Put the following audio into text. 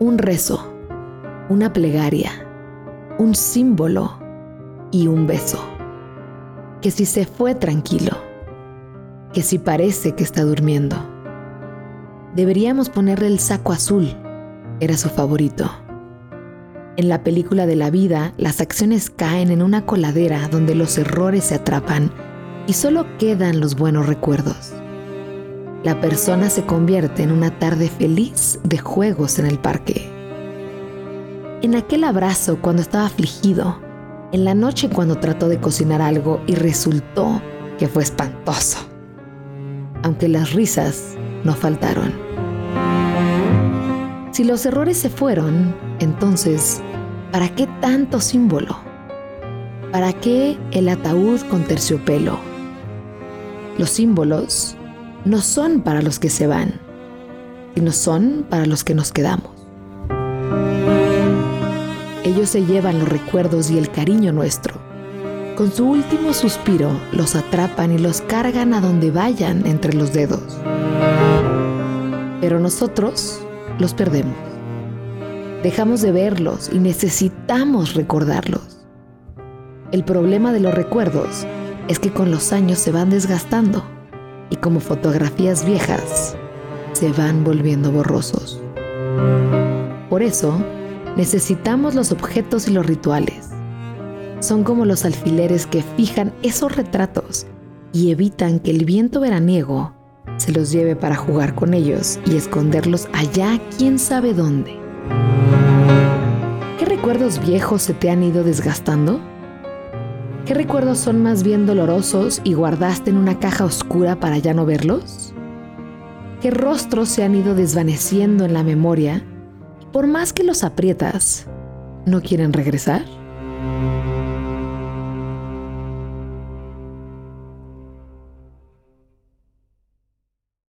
un rezo, una plegaria, un símbolo y un beso. Que si se fue tranquilo, que si parece que está durmiendo. Deberíamos ponerle el saco azul, era su favorito. En la película de la vida, las acciones caen en una coladera donde los errores se atrapan y solo quedan los buenos recuerdos. La persona se convierte en una tarde feliz de juegos en el parque. En aquel abrazo cuando estaba afligido, en la noche cuando trató de cocinar algo y resultó que fue espantoso. Aunque las risas no faltaron. Si los errores se fueron, entonces, ¿para qué tanto símbolo? ¿Para qué el ataúd con terciopelo? Los símbolos no son para los que se van, sino son para los que nos quedamos. Ellos se llevan los recuerdos y el cariño nuestro. Con su último suspiro los atrapan y los cargan a donde vayan entre los dedos. Pero nosotros los perdemos. Dejamos de verlos y necesitamos recordarlos. El problema de los recuerdos es que con los años se van desgastando y como fotografías viejas se van volviendo borrosos. Por eso, necesitamos los objetos y los rituales. Son como los alfileres que fijan esos retratos y evitan que el viento veraniego se los lleve para jugar con ellos y esconderlos allá quién sabe dónde. ¿Qué recuerdos viejos se te han ido desgastando? ¿Qué recuerdos son más bien dolorosos y guardaste en una caja oscura para ya no verlos? ¿Qué rostros se han ido desvaneciendo en la memoria por más que los aprietas, no quieren regresar?